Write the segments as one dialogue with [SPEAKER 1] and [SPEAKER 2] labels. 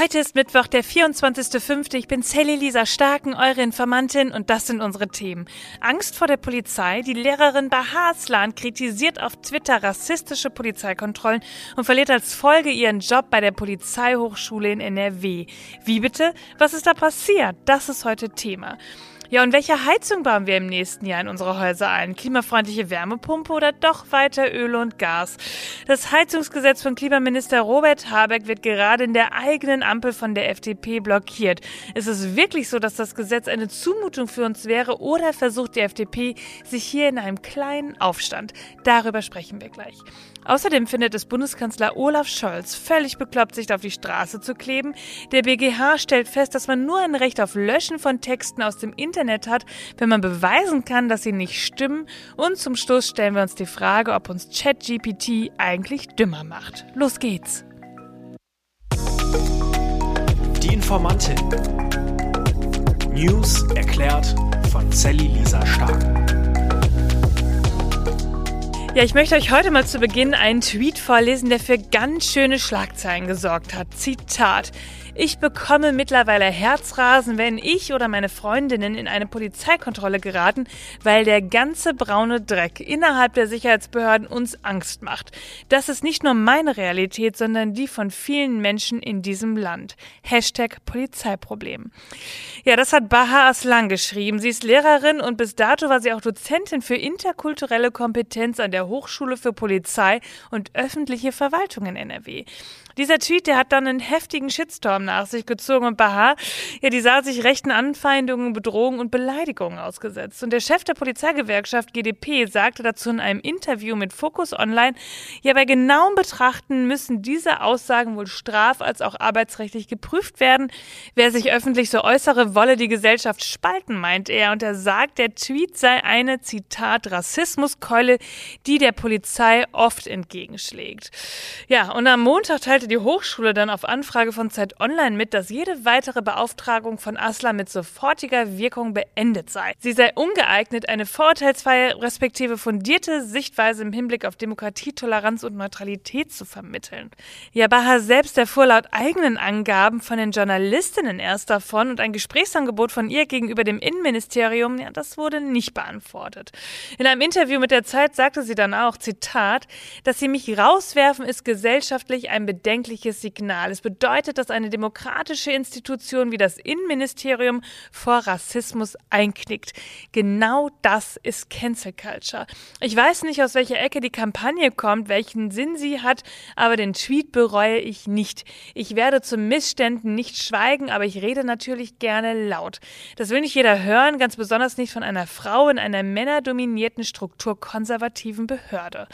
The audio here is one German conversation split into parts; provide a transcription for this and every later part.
[SPEAKER 1] Heute ist Mittwoch, der 24.05. Ich bin Sally Lisa Starken, eure Informantin und das sind unsere Themen. Angst vor der Polizei, die Lehrerin Bahar Aslan kritisiert auf Twitter rassistische Polizeikontrollen und verliert als Folge ihren Job bei der Polizeihochschule in NRW. Wie bitte? Was ist da passiert? Das ist heute Thema. Ja, und welche Heizung bauen wir im nächsten Jahr in unsere Häuser ein? Klimafreundliche Wärmepumpe oder doch weiter Öl und Gas? Das Heizungsgesetz von Klimaminister Robert Habeck wird gerade in der eigenen Ampel von der FDP blockiert. Ist es wirklich so, dass das Gesetz eine Zumutung für uns wäre oder versucht die FDP sich hier in einem kleinen Aufstand? Darüber sprechen wir gleich. Außerdem findet es Bundeskanzler Olaf Scholz völlig bekloppt, sich auf die Straße zu kleben. Der BGH stellt fest, dass man nur ein Recht auf Löschen von Texten aus dem Internet hat, wenn man beweisen kann, dass sie nicht stimmen. Und zum Schluss stellen wir uns die Frage, ob uns ChatGPT eigentlich dümmer macht. Los geht's!
[SPEAKER 2] Die Informantin. News erklärt von Sally Lisa Stark.
[SPEAKER 1] Ja, ich möchte euch heute mal zu Beginn einen Tweet vorlesen, der für ganz schöne Schlagzeilen gesorgt hat. Zitat. Ich bekomme mittlerweile Herzrasen, wenn ich oder meine Freundinnen in eine Polizeikontrolle geraten, weil der ganze braune Dreck innerhalb der Sicherheitsbehörden uns Angst macht. Das ist nicht nur meine Realität, sondern die von vielen Menschen in diesem Land. Hashtag Polizeiproblem. Ja, das hat Baha Aslan geschrieben. Sie ist Lehrerin und bis dato war sie auch Dozentin für interkulturelle Kompetenz an der Hochschule für Polizei und öffentliche Verwaltung in NRW. Dieser Tweet, der hat dann einen heftigen Shitstorm nach sich gezogen und Baha, ja, die sah sich rechten Anfeindungen, Bedrohungen und Beleidigungen ausgesetzt. Und der Chef der Polizeigewerkschaft GDP sagte dazu in einem Interview mit Focus Online, ja, bei genauem Betrachten müssen diese Aussagen wohl straf- als auch arbeitsrechtlich geprüft werden. Wer sich öffentlich so äußere, wolle die Gesellschaft spalten, meint er. Und er sagt, der Tweet sei eine, Zitat, Rassismuskeule, die der Polizei oft entgegenschlägt. Ja, und am Montag teilte die Hochschule dann auf Anfrage von Zeit Online mit, dass jede weitere Beauftragung von Asla mit sofortiger Wirkung beendet sei. Sie sei ungeeignet, eine vorurteilsfreie respektive fundierte Sichtweise im Hinblick auf Demokratie, Toleranz und Neutralität zu vermitteln. Yabaha selbst erfuhr laut eigenen Angaben von den Journalistinnen erst davon und ein Gesprächsangebot von ihr gegenüber dem Innenministerium, ja, das wurde nicht beantwortet. In einem Interview mit der Zeit sagte sie dann auch, Zitat, dass sie mich rauswerfen ist gesellschaftlich ein bedenkliches Signal. Es bedeutet, dass eine demokratische Institution wie das Innenministerium vor Rassismus einknickt. Genau das ist Cancel Culture. Ich weiß nicht, aus welcher Ecke die Kampagne kommt, welchen Sinn sie hat, aber den Tweet bereue ich nicht. Ich werde zu Missständen nicht schweigen, aber ich rede natürlich gerne laut. Das will nicht jeder hören, ganz besonders nicht von einer Frau in einer männerdominierten strukturkonservativen Behörde.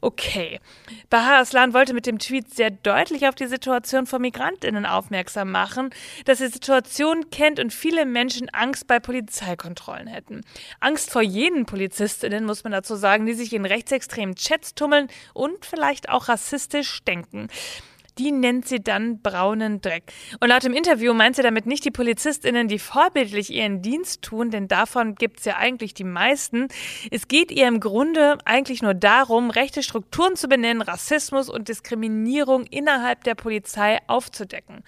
[SPEAKER 1] Okay. Bahar Aslan wollte mit dem Tweet sehr deutlich deutlich auf die Situation von Migrantinnen aufmerksam machen, dass sie Situation kennt und viele Menschen Angst bei Polizeikontrollen hätten. Angst vor jenen Polizistinnen, muss man dazu sagen, die sich in rechtsextremen Chats tummeln und vielleicht auch rassistisch denken die nennt sie dann braunen Dreck. Und laut dem Interview meint sie damit nicht die PolizistInnen, die vorbildlich ihren Dienst tun, denn davon gibt es ja eigentlich die meisten. Es geht ihr im Grunde eigentlich nur darum, rechte Strukturen zu benennen, Rassismus und Diskriminierung innerhalb der Polizei aufzudecken.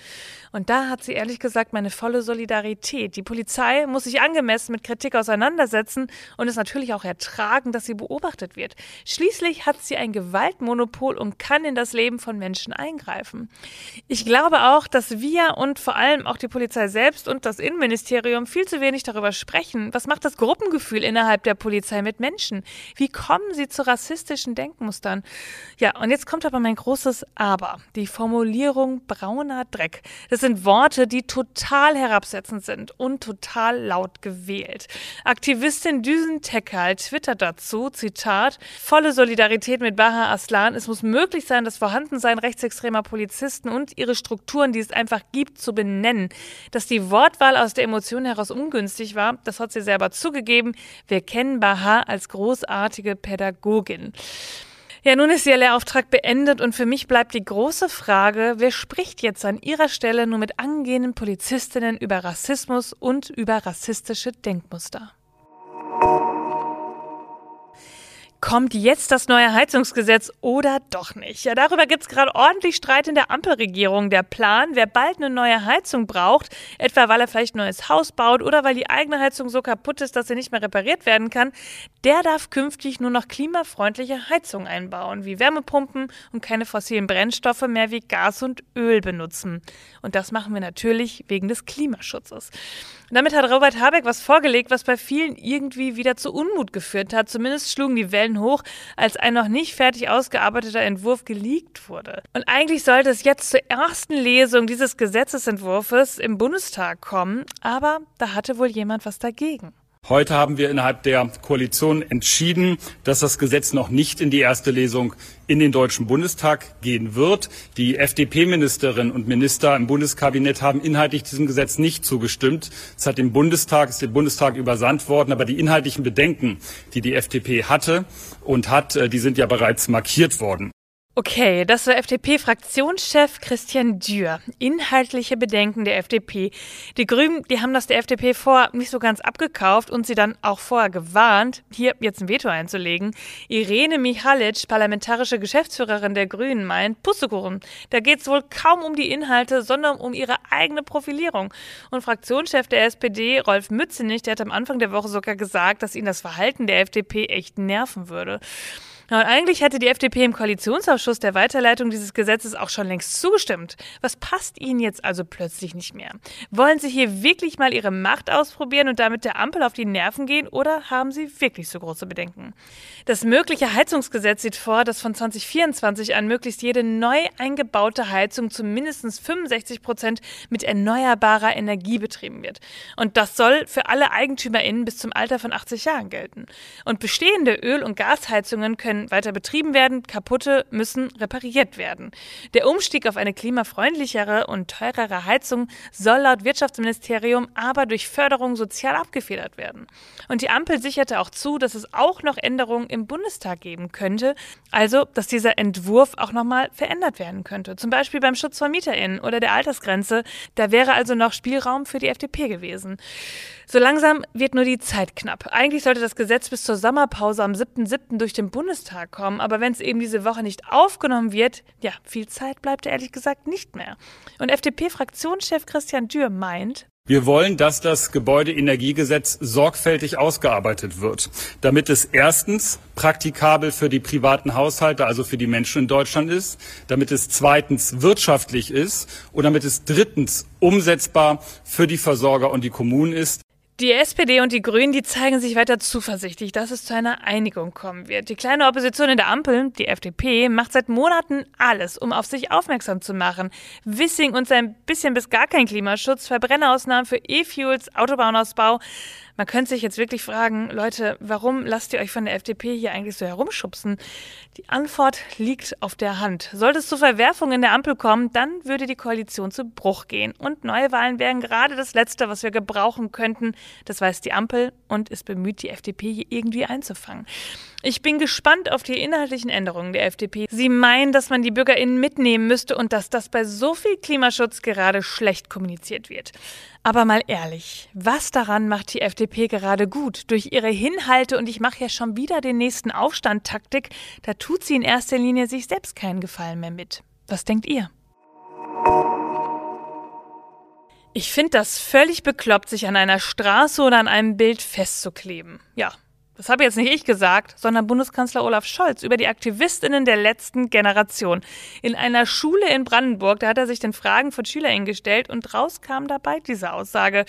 [SPEAKER 1] Und da hat sie ehrlich gesagt meine volle Solidarität. Die Polizei muss sich angemessen mit Kritik auseinandersetzen und es natürlich auch ertragen, dass sie beobachtet wird. Schließlich hat sie ein Gewaltmonopol und kann in das Leben von Menschen eingreifen eingreifen. Ich glaube auch, dass wir und vor allem auch die Polizei selbst und das Innenministerium viel zu wenig darüber sprechen. Was macht das Gruppengefühl innerhalb der Polizei mit Menschen? Wie kommen sie zu rassistischen Denkmustern? Ja, und jetzt kommt aber mein großes Aber. Die Formulierung brauner Dreck. Das sind Worte, die total herabsetzend sind und total laut gewählt. Aktivistin Düsen Tekal twittert dazu, Zitat, volle Solidarität mit Baha Aslan. Es muss möglich sein, das Vorhandensein rechtsextremer Polizisten und ihre Strukturen, die es einfach gibt, zu benennen. Dass die Wortwahl aus der Emotion heraus ungünstig war, das hat sie selber zugegeben. Wir kennen Baha als großartige Pädagogin. Ja, nun ist ihr Lehrauftrag beendet und für mich bleibt die große Frage, wer spricht jetzt an ihrer Stelle nur mit angehenden Polizistinnen über Rassismus und über rassistische Denkmuster? Kommt jetzt das neue Heizungsgesetz oder doch nicht? Ja, darüber gibt es gerade ordentlich Streit in der Ampelregierung. Der Plan, wer bald eine neue Heizung braucht, etwa weil er vielleicht ein neues Haus baut oder weil die eigene Heizung so kaputt ist, dass sie nicht mehr repariert werden kann, der darf künftig nur noch klimafreundliche Heizungen einbauen, wie Wärmepumpen und keine fossilen Brennstoffe mehr wie Gas und Öl benutzen. Und das machen wir natürlich wegen des Klimaschutzes. Damit hat Robert Habeck was vorgelegt, was bei vielen irgendwie wieder zu Unmut geführt hat. Zumindest schlugen die Wellen hoch, als ein noch nicht fertig ausgearbeiteter Entwurf geleakt wurde. Und eigentlich sollte es jetzt zur ersten Lesung dieses Gesetzesentwurfs im Bundestag kommen, aber da hatte wohl jemand was dagegen.
[SPEAKER 3] Heute haben wir innerhalb der Koalition entschieden, dass das Gesetz noch nicht in die erste Lesung in den Deutschen Bundestag gehen wird. Die FDP-Ministerinnen und Minister im Bundeskabinett haben inhaltlich diesem Gesetz nicht zugestimmt. Es hat dem Bundestag, ist dem Bundestag übersandt worden, aber die inhaltlichen Bedenken, die die FDP hatte und hat, äh, die sind ja bereits markiert worden.
[SPEAKER 1] Okay, das war FDP-Fraktionschef Christian Dürr. Inhaltliche Bedenken der FDP. Die Grünen, die haben das der FDP vor nicht so ganz abgekauft und sie dann auch vorher gewarnt, hier jetzt ein Veto einzulegen. Irene Michalic, parlamentarische Geschäftsführerin der Grünen, meint, Pustekuchen, da geht es wohl kaum um die Inhalte, sondern um ihre eigene Profilierung. Und Fraktionschef der SPD, Rolf Mützenich, der hat am Anfang der Woche sogar gesagt, dass ihn das Verhalten der FDP echt nerven würde. Ja, und eigentlich hätte die FDP im Koalitionsausschuss der Weiterleitung dieses Gesetzes auch schon längst zugestimmt. Was passt Ihnen jetzt also plötzlich nicht mehr? Wollen Sie hier wirklich mal Ihre Macht ausprobieren und damit der Ampel auf die Nerven gehen oder haben Sie wirklich so große Bedenken? Das mögliche Heizungsgesetz sieht vor, dass von 2024 an möglichst jede neu eingebaute Heizung zu mindestens 65 Prozent mit erneuerbarer Energie betrieben wird. Und das soll für alle EigentümerInnen bis zum Alter von 80 Jahren gelten. Und bestehende Öl- und Gasheizungen können können weiter betrieben werden, kaputte müssen repariert werden. Der Umstieg auf eine klimafreundlichere und teurere Heizung soll laut Wirtschaftsministerium aber durch Förderung sozial abgefedert werden. Und die Ampel sicherte auch zu, dass es auch noch Änderungen im Bundestag geben könnte, also dass dieser Entwurf auch nochmal verändert werden könnte. Zum Beispiel beim Schutz von MieterInnen oder der Altersgrenze. Da wäre also noch Spielraum für die FDP gewesen. So langsam wird nur die Zeit knapp. Eigentlich sollte das Gesetz bis zur Sommerpause am 7.7. durch den Bundestag kommen, aber wenn es eben diese Woche nicht aufgenommen wird, ja, viel Zeit bleibt ehrlich gesagt nicht mehr. Und FDP-Fraktionschef Christian Dürr meint,
[SPEAKER 3] wir wollen, dass das Gebäudeenergiegesetz sorgfältig ausgearbeitet wird, damit es erstens praktikabel für die privaten Haushalte, also für die Menschen in Deutschland ist, damit es zweitens wirtschaftlich ist und damit es drittens umsetzbar für die Versorger und die Kommunen ist.
[SPEAKER 1] Die SPD und die Grünen, die zeigen sich weiter zuversichtlich, dass es zu einer Einigung kommen wird. Die kleine Opposition in der Ampel, die FDP, macht seit Monaten alles, um auf sich aufmerksam zu machen. Wissing und sein bisschen bis gar kein Klimaschutz, Verbrennerausnahmen für E-Fuels, Autobahnausbau. Man könnte sich jetzt wirklich fragen, Leute, warum lasst ihr euch von der FDP hier eigentlich so herumschubsen? Die Antwort liegt auf der Hand. Sollte es zu Verwerfungen in der Ampel kommen, dann würde die Koalition zu Bruch gehen. Und Neuwahlen wären gerade das Letzte, was wir gebrauchen könnten. Das weiß die Ampel und ist bemüht, die FDP hier irgendwie einzufangen. Ich bin gespannt auf die inhaltlichen Änderungen der FDP. Sie meinen, dass man die BürgerInnen mitnehmen müsste und dass das bei so viel Klimaschutz gerade schlecht kommuniziert wird. Aber mal ehrlich, was daran macht die FDP gerade gut? Durch ihre Hinhalte und ich mache ja schon wieder den nächsten Aufstand-Taktik, da tut sie in erster Linie sich selbst keinen Gefallen mehr mit. Was denkt ihr? Ich finde das völlig bekloppt, sich an einer Straße oder an einem Bild festzukleben. Ja, das habe jetzt nicht ich gesagt, sondern Bundeskanzler Olaf Scholz über die Aktivistinnen der letzten Generation. In einer Schule in Brandenburg, da hat er sich den Fragen von SchülerInnen gestellt und raus kam dabei diese Aussage.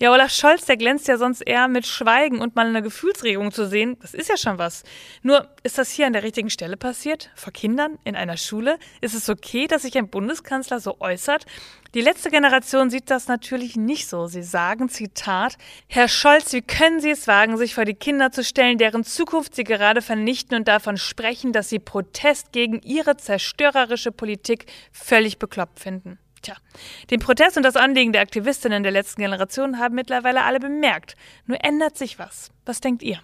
[SPEAKER 1] Ja, Olaf Scholz, der glänzt ja sonst eher mit Schweigen und mal eine Gefühlsregung zu sehen. Das ist ja schon was. Nur, ist das hier an der richtigen Stelle passiert? Vor Kindern? In einer Schule? Ist es okay, dass sich ein Bundeskanzler so äußert? Die letzte Generation sieht das natürlich nicht so. Sie sagen, Zitat, Herr Scholz, wie können Sie es wagen, sich vor die Kinder zu stellen, deren Zukunft Sie gerade vernichten und davon sprechen, dass Sie Protest gegen Ihre zerstörerische Politik völlig bekloppt finden? Tja, den Protest und das Anliegen der Aktivistinnen der letzten Generation haben mittlerweile alle bemerkt. Nur ändert sich was. Was denkt ihr?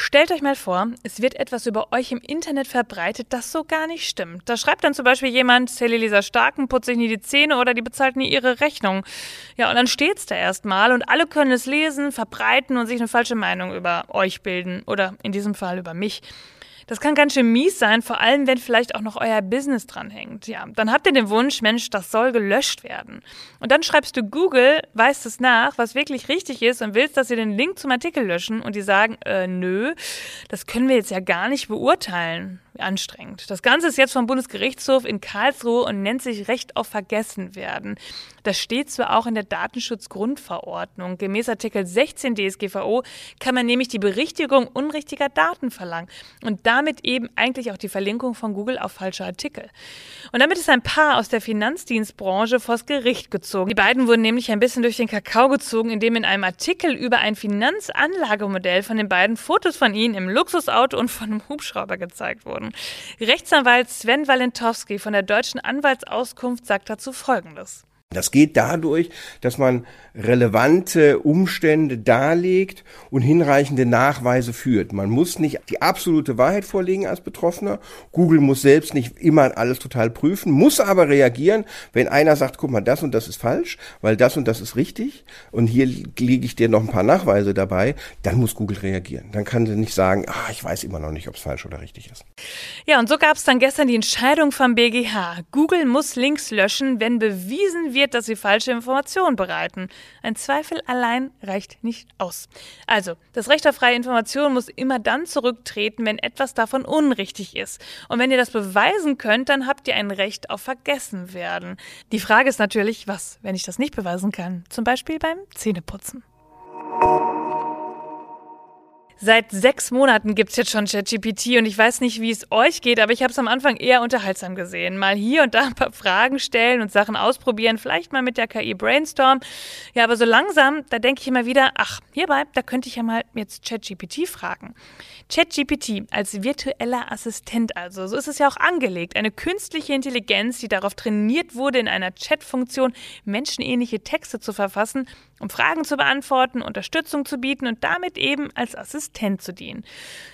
[SPEAKER 1] Stellt euch mal vor, es wird etwas über euch im Internet verbreitet, das so gar nicht stimmt. Da schreibt dann zum Beispiel jemand, Sally Lisa Starken putzt sich nie die Zähne oder die bezahlt nie ihre Rechnung. Ja, und dann steht's da erstmal und alle können es lesen, verbreiten und sich eine falsche Meinung über euch bilden oder in diesem Fall über mich. Das kann ganz schön mies sein, vor allem wenn vielleicht auch noch euer Business dranhängt. Ja, dann habt ihr den Wunsch, Mensch, das soll gelöscht werden. Und dann schreibst du Google, weißt es nach, was wirklich richtig ist und willst, dass sie den Link zum Artikel löschen und die sagen, äh, nö, das können wir jetzt ja gar nicht beurteilen anstrengend. Das Ganze ist jetzt vom Bundesgerichtshof in Karlsruhe und nennt sich Recht auf Vergessenwerden. Das steht zwar auch in der Datenschutzgrundverordnung. Gemäß Artikel 16 DSGVO kann man nämlich die Berichtigung unrichtiger Daten verlangen und damit eben eigentlich auch die Verlinkung von Google auf falsche Artikel. Und damit ist ein Paar aus der Finanzdienstbranche vors Gericht gezogen. Die beiden wurden nämlich ein bisschen durch den Kakao gezogen, indem in einem Artikel über ein Finanzanlagemodell von den beiden Fotos von ihnen im Luxusauto und von einem Hubschrauber gezeigt wurden. Rechtsanwalt Sven Walentowski von der Deutschen Anwaltsauskunft sagt dazu Folgendes.
[SPEAKER 4] Das geht dadurch, dass man relevante Umstände darlegt und hinreichende Nachweise führt. Man muss nicht die absolute Wahrheit vorlegen als Betroffener. Google muss selbst nicht immer alles total prüfen, muss aber reagieren, wenn einer sagt, guck mal, das und das ist falsch, weil das und das ist richtig und hier lege ich dir noch ein paar Nachweise dabei, dann muss Google reagieren. Dann kann sie nicht sagen, ah, ich weiß immer noch nicht, ob es falsch oder richtig ist.
[SPEAKER 1] Ja, und so gab es dann gestern die Entscheidung vom BGH. Google muss Links löschen, wenn bewiesen wird, wird, dass sie falsche Informationen bereiten. Ein Zweifel allein reicht nicht aus. Also, das Recht auf freie Information muss immer dann zurücktreten, wenn etwas davon unrichtig ist. Und wenn ihr das beweisen könnt, dann habt ihr ein Recht auf Vergessenwerden. Die Frage ist natürlich, was, wenn ich das nicht beweisen kann? Zum Beispiel beim Zähneputzen. Seit sechs Monaten gibt es jetzt schon ChatGPT und ich weiß nicht, wie es euch geht, aber ich habe es am Anfang eher unterhaltsam gesehen. Mal hier und da ein paar Fragen stellen und Sachen ausprobieren, vielleicht mal mit der KI Brainstorm. Ja, aber so langsam, da denke ich immer wieder, ach, hierbei, da könnte ich ja mal jetzt ChatGPT fragen. ChatGPT als virtueller Assistent also, so ist es ja auch angelegt. Eine künstliche Intelligenz, die darauf trainiert wurde, in einer Chatfunktion menschenähnliche Texte zu verfassen, um Fragen zu beantworten, Unterstützung zu bieten und damit eben als Assistent Assistent zu dienen.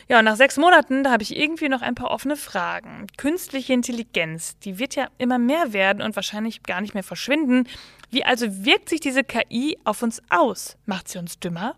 [SPEAKER 1] Ja, und nach sechs Monaten, da habe ich irgendwie noch ein paar offene Fragen. Künstliche Intelligenz, die wird ja immer mehr werden und wahrscheinlich gar nicht mehr verschwinden. Wie also wirkt sich diese KI auf uns aus? Macht sie uns dümmer?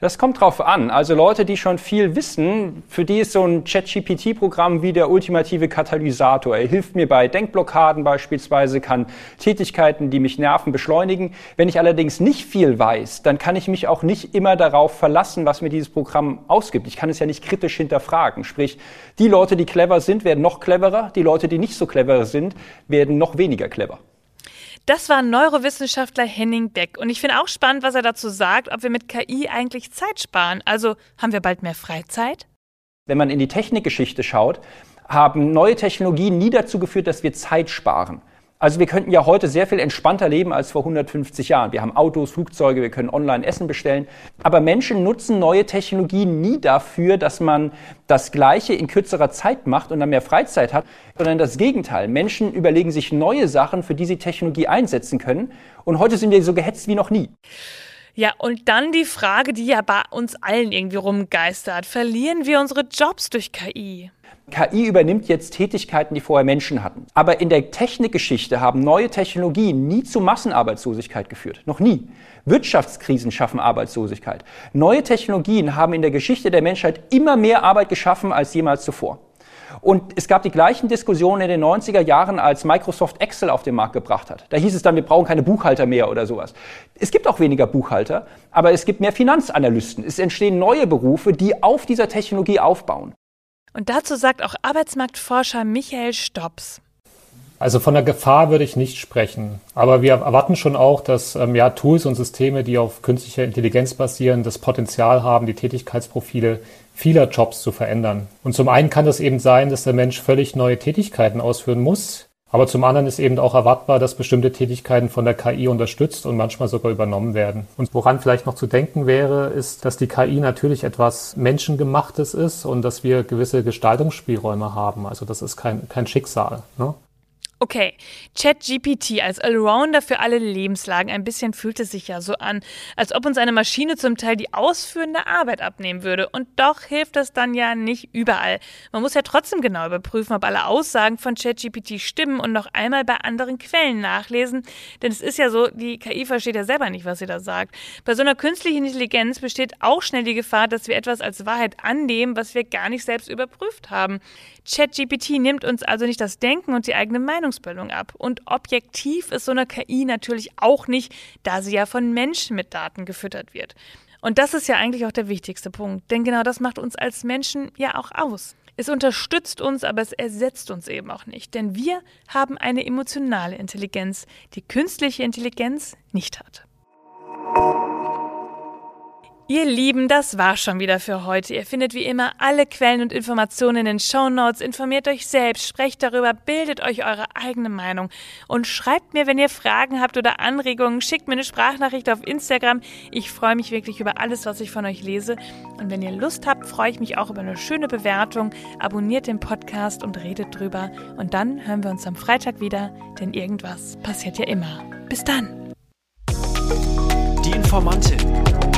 [SPEAKER 5] Das kommt drauf an. Also Leute, die schon viel wissen, für die ist so ein ChatGPT-Programm wie der ultimative Katalysator. Er hilft mir bei Denkblockaden beispielsweise, kann Tätigkeiten, die mich nerven, beschleunigen. Wenn ich allerdings nicht viel weiß, dann kann ich mich auch nicht immer darauf verlassen, was mir dieses Programm ausgibt. Ich kann es ja nicht kritisch hinterfragen. Sprich, die Leute, die clever sind, werden noch cleverer. Die Leute, die nicht so clever sind, werden noch weniger clever.
[SPEAKER 1] Das war Neurowissenschaftler Henning Beck. Und ich finde auch spannend, was er dazu sagt, ob wir mit KI eigentlich Zeit sparen. Also haben wir bald mehr Freizeit?
[SPEAKER 5] Wenn man in die Technikgeschichte schaut, haben neue Technologien nie dazu geführt, dass wir Zeit sparen. Also wir könnten ja heute sehr viel entspannter leben als vor 150 Jahren. Wir haben Autos, Flugzeuge, wir können online Essen bestellen. Aber Menschen nutzen neue Technologien nie dafür, dass man das Gleiche in kürzerer Zeit macht und dann mehr Freizeit hat, sondern das Gegenteil. Menschen überlegen sich neue Sachen, für die sie Technologie einsetzen können. Und heute sind wir so gehetzt wie noch nie.
[SPEAKER 1] Ja, und dann die Frage, die ja bei uns allen irgendwie rumgeistert. Verlieren wir unsere Jobs durch KI?
[SPEAKER 5] KI übernimmt jetzt Tätigkeiten, die vorher Menschen hatten. Aber in der Technikgeschichte haben neue Technologien nie zu Massenarbeitslosigkeit geführt. Noch nie. Wirtschaftskrisen schaffen Arbeitslosigkeit. Neue Technologien haben in der Geschichte der Menschheit immer mehr Arbeit geschaffen als jemals zuvor. Und es gab die gleichen Diskussionen in den 90er Jahren, als Microsoft Excel auf den Markt gebracht hat. Da hieß es dann, wir brauchen keine Buchhalter mehr oder sowas. Es gibt auch weniger Buchhalter, aber es gibt mehr Finanzanalysten. Es entstehen neue Berufe, die auf dieser Technologie aufbauen.
[SPEAKER 1] Und dazu sagt auch Arbeitsmarktforscher Michael Stops.
[SPEAKER 6] Also von der Gefahr würde ich nicht sprechen. Aber wir erwarten schon auch, dass ähm, ja, Tools und Systeme, die auf künstlicher Intelligenz basieren, das Potenzial haben, die Tätigkeitsprofile vieler Jobs zu verändern. Und zum einen kann das eben sein, dass der Mensch völlig neue Tätigkeiten ausführen muss, aber zum anderen ist eben auch erwartbar, dass bestimmte Tätigkeiten von der KI unterstützt und manchmal sogar übernommen werden. Und woran vielleicht noch zu denken wäre, ist, dass die KI natürlich etwas Menschengemachtes ist und dass wir gewisse Gestaltungsspielräume haben. Also das ist kein, kein Schicksal. Ne?
[SPEAKER 1] Okay, ChatGPT als Allrounder für alle Lebenslagen. Ein bisschen fühlt es sich ja so an, als ob uns eine Maschine zum Teil die ausführende Arbeit abnehmen würde. Und doch hilft das dann ja nicht überall. Man muss ja trotzdem genau überprüfen, ob alle Aussagen von ChatGPT stimmen und noch einmal bei anderen Quellen nachlesen. Denn es ist ja so, die KI versteht ja selber nicht, was sie da sagt. Bei so einer künstlichen Intelligenz besteht auch schnell die Gefahr, dass wir etwas als Wahrheit annehmen, was wir gar nicht selbst überprüft haben. ChatGPT nimmt uns also nicht das Denken und die eigene Meinungsbildung ab. Und objektiv ist so eine KI natürlich auch nicht, da sie ja von Menschen mit Daten gefüttert wird. Und das ist ja eigentlich auch der wichtigste Punkt, denn genau das macht uns als Menschen ja auch aus. Es unterstützt uns, aber es ersetzt uns eben auch nicht, denn wir haben eine emotionale Intelligenz, die künstliche Intelligenz nicht hat. Ihr Lieben, das war schon wieder für heute. Ihr findet wie immer alle Quellen und Informationen in den Show Notes. Informiert euch selbst, sprecht darüber, bildet euch eure eigene Meinung und schreibt mir, wenn ihr Fragen habt oder Anregungen. Schickt mir eine Sprachnachricht auf Instagram. Ich freue mich wirklich über alles, was ich von euch lese. Und wenn ihr Lust habt, freue ich mich auch über eine schöne Bewertung. Abonniert den Podcast und redet drüber. Und dann hören wir uns am Freitag wieder, denn irgendwas passiert ja immer. Bis dann.
[SPEAKER 2] Die Informantin.